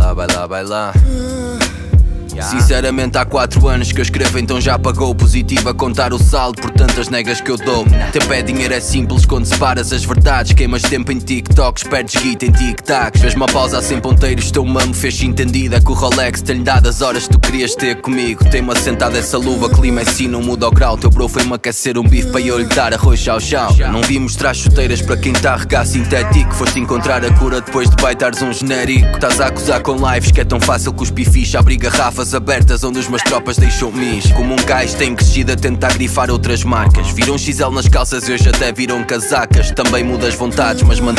I'm willing to Sinceramente, há 4 anos que eu escrevo, então já pagou positivo a contar o saldo por tantas negas que eu dou. Ter pé dinheiro é simples quando separas as verdades. Queimas tempo em TikToks, perdes guita em tic-tacs. Fez uma pausa sem ponteiros, teu mamo fez entendida que o Rolex tem-lhe dado as horas que tu querias ter comigo. Tem-me essa luva, clima assim, não muda o grau. Teu bro foi-me aquecer um bife para eu lhe dar arroz chau chau. Não vi mostrar chuteiras para quem tá a regar sintético. Foste encontrar a cura depois de baitares um genérico. Estás a acusar com lives que é tão fácil cuspir ficha. Abrir garrafas abertas onde os meus tropas deixam mis. Como um gajo tem crescido a tentar grifar outras marcas. Viram XL nas calças e hoje até viram casacas. Também mudas vontades, mas mantém